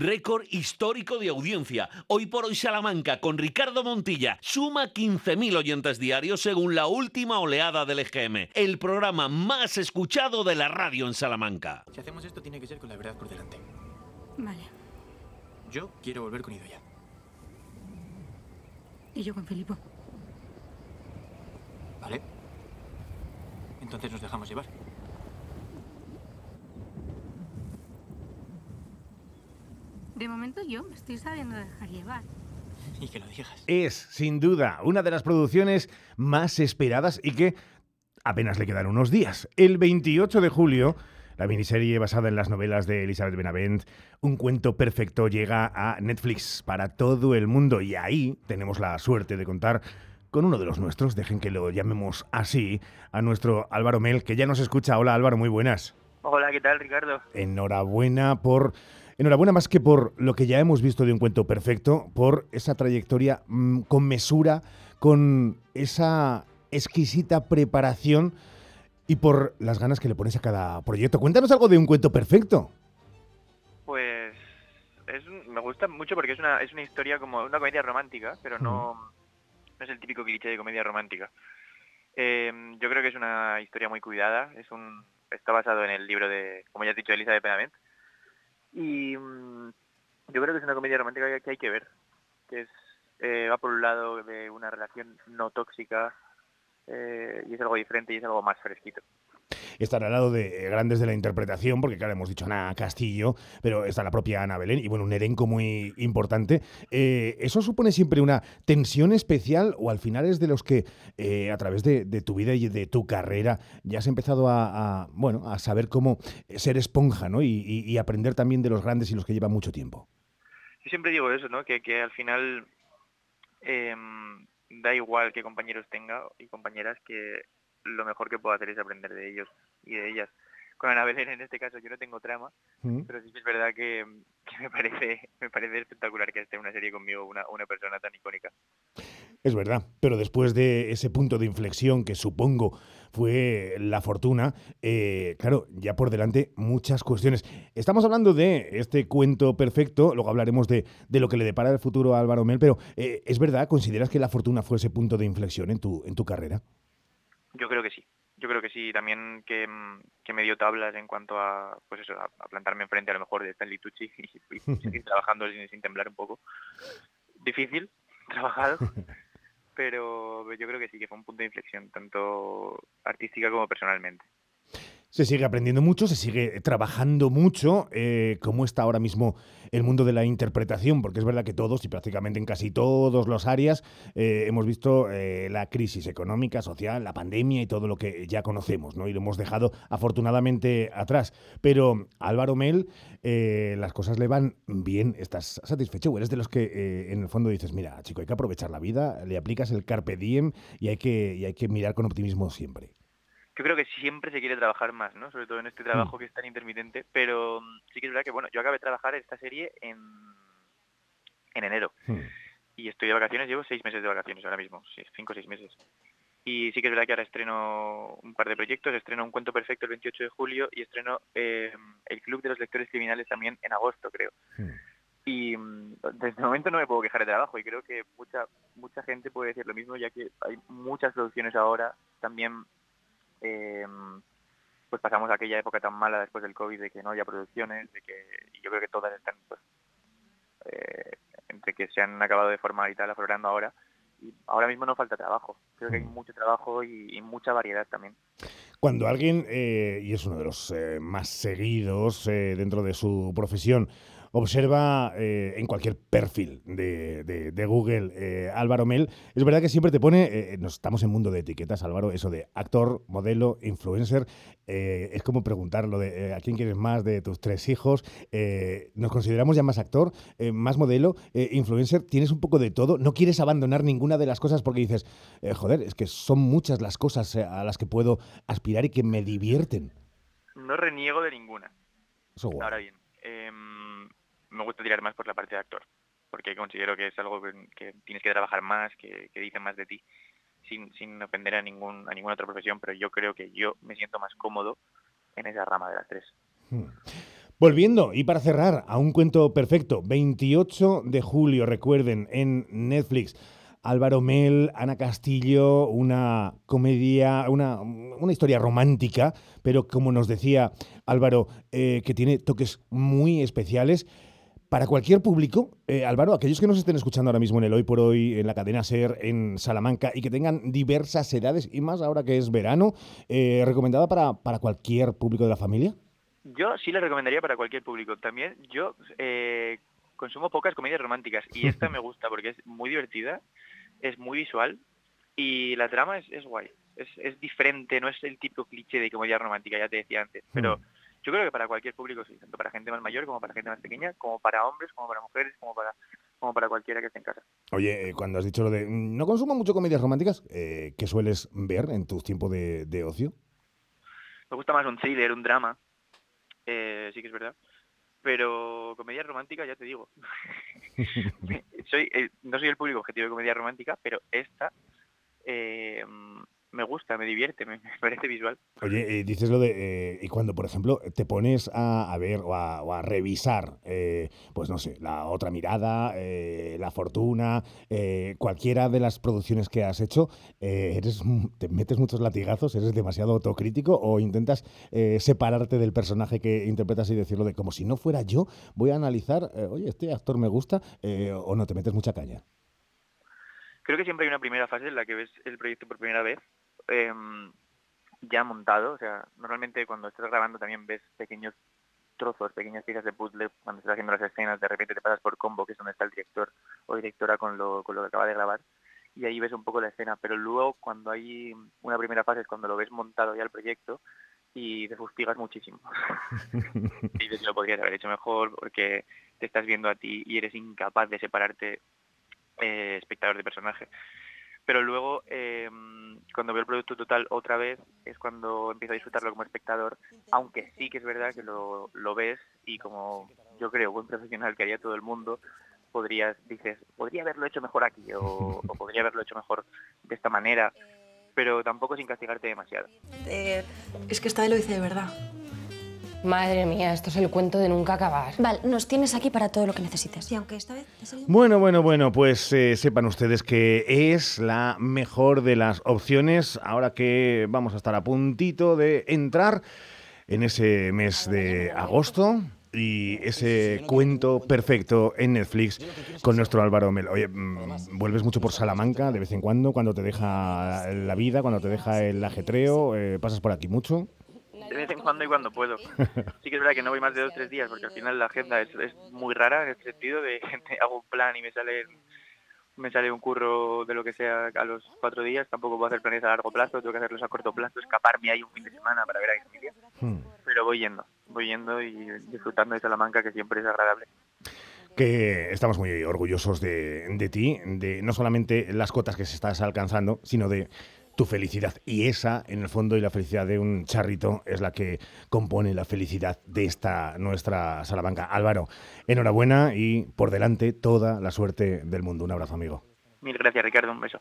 récord histórico de audiencia. Hoy por hoy Salamanca con Ricardo Montilla suma 15.000 oyentes diarios según la última oleada del EGM, el programa más escuchado de la radio en Salamanca. Si hacemos esto tiene que ser con la verdad por delante. Vale. Yo quiero volver con Idoya. Y yo con Filipo. ¿Vale? Entonces nos dejamos llevar. De momento yo me estoy sabiendo dejar llevar. Y que lo digas. Es, sin duda, una de las producciones más esperadas y que apenas le quedan unos días. El 28 de julio, la miniserie basada en las novelas de Elizabeth Benavent, Un cuento perfecto, llega a Netflix para todo el mundo y ahí tenemos la suerte de contar con uno de los nuestros, dejen que lo llamemos así, a nuestro Álvaro Mel, que ya nos escucha. Hola Álvaro, muy buenas. Hola, ¿qué tal, Ricardo? Enhorabuena por Enhorabuena más que por lo que ya hemos visto de un cuento perfecto, por esa trayectoria mm, con mesura, con esa exquisita preparación y por las ganas que le pones a cada proyecto. Cuéntanos algo de un cuento perfecto. Pues me gusta mucho porque es una, es una historia como una comedia romántica, pero no, no es el típico cliché de comedia romántica. Em, yo creo que es una historia muy cuidada, es un, está basado en el libro de, como ya has dicho, Elisa de Penavent, y mm, yo creo que es una comedia romántica que hay que ver, que es eh, va por un lado de una relación no tóxica eh, y es algo diferente y es algo más fresquito. Estar al lado de grandes de la interpretación, porque claro, hemos dicho Ana Castillo, pero está la propia Ana Belén y bueno, un elenco muy importante. Eh, ¿Eso supone siempre una tensión especial o al final es de los que a través de, tu vida y de tu carrera ya has empezado a, bueno, a saber cómo ser esponja ¿no? y, aprender también de los grandes y los que llevan mucho tiempo? Yo siempre digo eso, ¿no? que, que al final Em, da igual qué compañeros tenga y compañeras que lo mejor que puedo hacer es aprender de ellos y de ellas. Con Ana Belén en este caso yo no tengo trama, mm. pero sí es verdad que, me parece me parece espectacular que esté en una serie conmigo una, una persona tan icónica. Es verdad, pero después de ese punto de inflexión que supongo fue la fortuna, eh, claro, ya por delante muchas cuestiones. Estamos hablando de este cuento perfecto, luego hablaremos de, lo que le depara el futuro a Álvaro Mel, pero eh, ¿es verdad? ¿Consideras que la fortuna fue ese punto de inflexión en tu, en tu carrera? Yo creo que sí. Yo creo que sí, también que, me dio tablas en cuanto a, pues eso, a, plantarme enfrente a lo mejor de Stanley Tucci y, seguir trabajando sin, sin temblar un poco. Difícil, trabajado, pero yo creo que sí que fue un punto de inflexión, tanto artística como personalmente. Se sigue aprendiendo mucho, se sigue trabajando mucho. Eh, ¿Cómo está ahora mismo el mundo de la interpretación? Porque es verdad que todos, y prácticamente en casi todos los áreas, eh, hemos visto eh, la crisis económica, social, la pandemia y todo lo que ya conocemos, ¿no? Y lo hemos dejado afortunadamente atrás. Pero Álvaro Mel, las cosas le van bien. ¿Estás satisfecho? ¿O eres de los que en el fondo dices, mira, chico, hay que aprovechar la vida, le aplicas el carpe diem y hay que mirar con optimismo siempre? Yo creo que siempre se quiere trabajar más, ¿no? Sobre todo en este trabajo mm. que es tan intermitente, pero mm, sí que es verdad que, bueno, yo acabé de trabajar esta serie en, en enero. Mm. Y estoy de vacaciones, llevo seis meses de vacaciones ahora mismo, cinco o seis meses. Y sí que es verdad que ahora estreno un par de proyectos, estreno Un Cuento Perfecto el 28 de julio y estreno eh, El Club de los Lectores Criminales también en agosto, creo. Y desde el momento no me puedo quejar de trabajo y creo que mucha mucha gente puede decir lo mismo, ya que hay muchas producciones ahora también eh, pues pasamos aquella época tan mala después del COVID de que no haya producciones, de que y yo creo que todas están pues eh, entre que se han acabado de formar y tal aflorando ahora y ahora mismo no falta trabajo, creo que hay mm. mucho trabajo y, mucha variedad también. Cuando alguien, eh, y es uno de los eh, más seguidos dentro de su profesión, observa eh, en cualquier perfil de, Google eh, Álvaro Mel, es verdad que siempre te pone, eh, nos estamos en mundo de etiquetas, Álvaro, eso de actor, modelo, influencer, es como preguntarlo de a quién quieres más de tus tres hijos, nos consideramos ya más actor, más modelo, influencer, tienes un poco de todo, no quieres abandonar ninguna de las cosas porque dices, joder, es que son muchas las cosas a las que puedo aspirar y que me divierten. No reniego de ninguna. Ahora bien, em, me gusta tirar más por la parte de actor, porque considero que es algo que, tienes que trabajar más, que, que dice más de ti, sin, sin ofender a, ningún, a ninguna otra profesión, pero yo creo que yo me siento más cómodo en esa rama de las tres. Hmm. Volviendo, y para cerrar, a un cuento perfecto, 28 de julio, recuerden, en Netflix. Álvaro Mel, Ana Castillo, una comedia, una, una historia romántica, pero como nos decía Álvaro, eh, que tiene toques muy especiales. Para cualquier público, eh, Álvaro, aquellos que nos estén escuchando ahora mismo en el Hoy por Hoy, en la cadena SER, en Salamanca, y que tengan diversas edades, y más ahora que es verano, eh, ¿recomendada para, para cualquier público de la familia? Yo sí la recomendaría para cualquier público. También yo eh, consumo pocas comedias románticas y esta me gusta porque es muy divertida, es muy visual y la trama es, es guay. Es, es diferente, no es el típico cliché de comedia romántica, ya te decía antes, pero... Mm. Yo creo que para cualquier público sí, tanto para gente más mayor como para gente más pequeña, como para hombres, como para mujeres, como para como para cualquiera que esté en casa. Oye, eh, cuando has dicho lo de mm, no consumo mucho comedias románticas, eh, ¿qué sueles ver en tus tiempos de, de ocio? Me gusta más un thriller, un drama, eh, sí que es verdad. Pero comedia romántica, ya te digo. soy eh, No soy el público objetivo de comedia romántica, pero esta eh, me gusta, me divierte, me, me parece visual. Oye, eh, dices lo de. eh, y cuando, por ejemplo, te pones a, a ver o a, o a revisar, eh, pues no sé, la otra mirada, eh, la fortuna, eh, cualquiera de las producciones que has hecho, eres, ¿te metes muchos latigazos? ¿Eres demasiado autocrítico o intentas eh, separarte del personaje que interpretas y decirlo de como si no fuera yo? Voy a analizar, oye, este actor me gusta, eh, o no te metes mucha caña. Creo que siempre hay una primera fase en la que ves el proyecto por primera vez em, ya montado. O sea, normalmente cuando estás grabando también ves pequeños trozos, pequeñas piezas de puzzle. Cuando estás haciendo las escenas, de repente te pasas por combo, que es donde está el director o directora con lo, con lo que acaba de grabar. Y ahí ves un poco la escena. Pero luego, cuando hay una primera fase, es cuando lo ves montado ya el proyecto y te fustigas muchísimo. y dices, lo podrías haber hecho mejor porque te estás viendo a ti y eres incapaz de separarte eh, espectador de personaje. Pero luego, eh, cuando veo el producto total otra vez, es cuando empiezo a disfrutarlo como espectador, aunque sí que es verdad que lo, lo ves y como yo creo, buen profesional que haría todo el mundo, podrías, dices, podría haberlo hecho mejor aquí o, o podría haberlo hecho mejor de esta manera, pero tampoco sin castigarte demasiado. Eh, es que esta vez lo hice de verdad. Madre mía, esto es el cuento de nunca acabar. Val, nos tienes aquí para todo lo que necesites. Y aunque esta vez. Bueno, bueno, bueno, pues eh, sepan ustedes que es la mejor de las opciones ahora que vamos a estar a puntito de entrar en ese mes de agosto y ese cuento perfecto en Netflix con nuestro Álvaro Mel. Oye, mm, ¿vuelves mucho por Salamanca de vez en cuando, cuando te deja la vida, cuando te deja el ajetreo? Eh, ¿Pasas por aquí mucho? De vez en cuando y cuando puedo. Sí que es verdad que no voy más de dos o tres días porque al final la agenda es, es muy rara en el sentido de que hago un plan y me sale me sale un curro de lo que sea a los cuatro días, tampoco puedo hacer planes a largo plazo, tengo que hacerlos a corto plazo, escaparme ahí un fin de semana para ver a mi familia, Hmm. pero voy yendo, voy yendo y disfrutando de Salamanca que siempre es agradable. que estamos muy orgullosos de, de ti, de no solamente las cotas que se estás alcanzando, sino de tu felicidad. Y esa, en el fondo, y la felicidad de un charrito es la que compone la felicidad de esta nuestra Salamanca. Álvaro, enhorabuena y por delante toda la suerte del mundo. Un abrazo, amigo. Mil gracias Ricardo, un beso.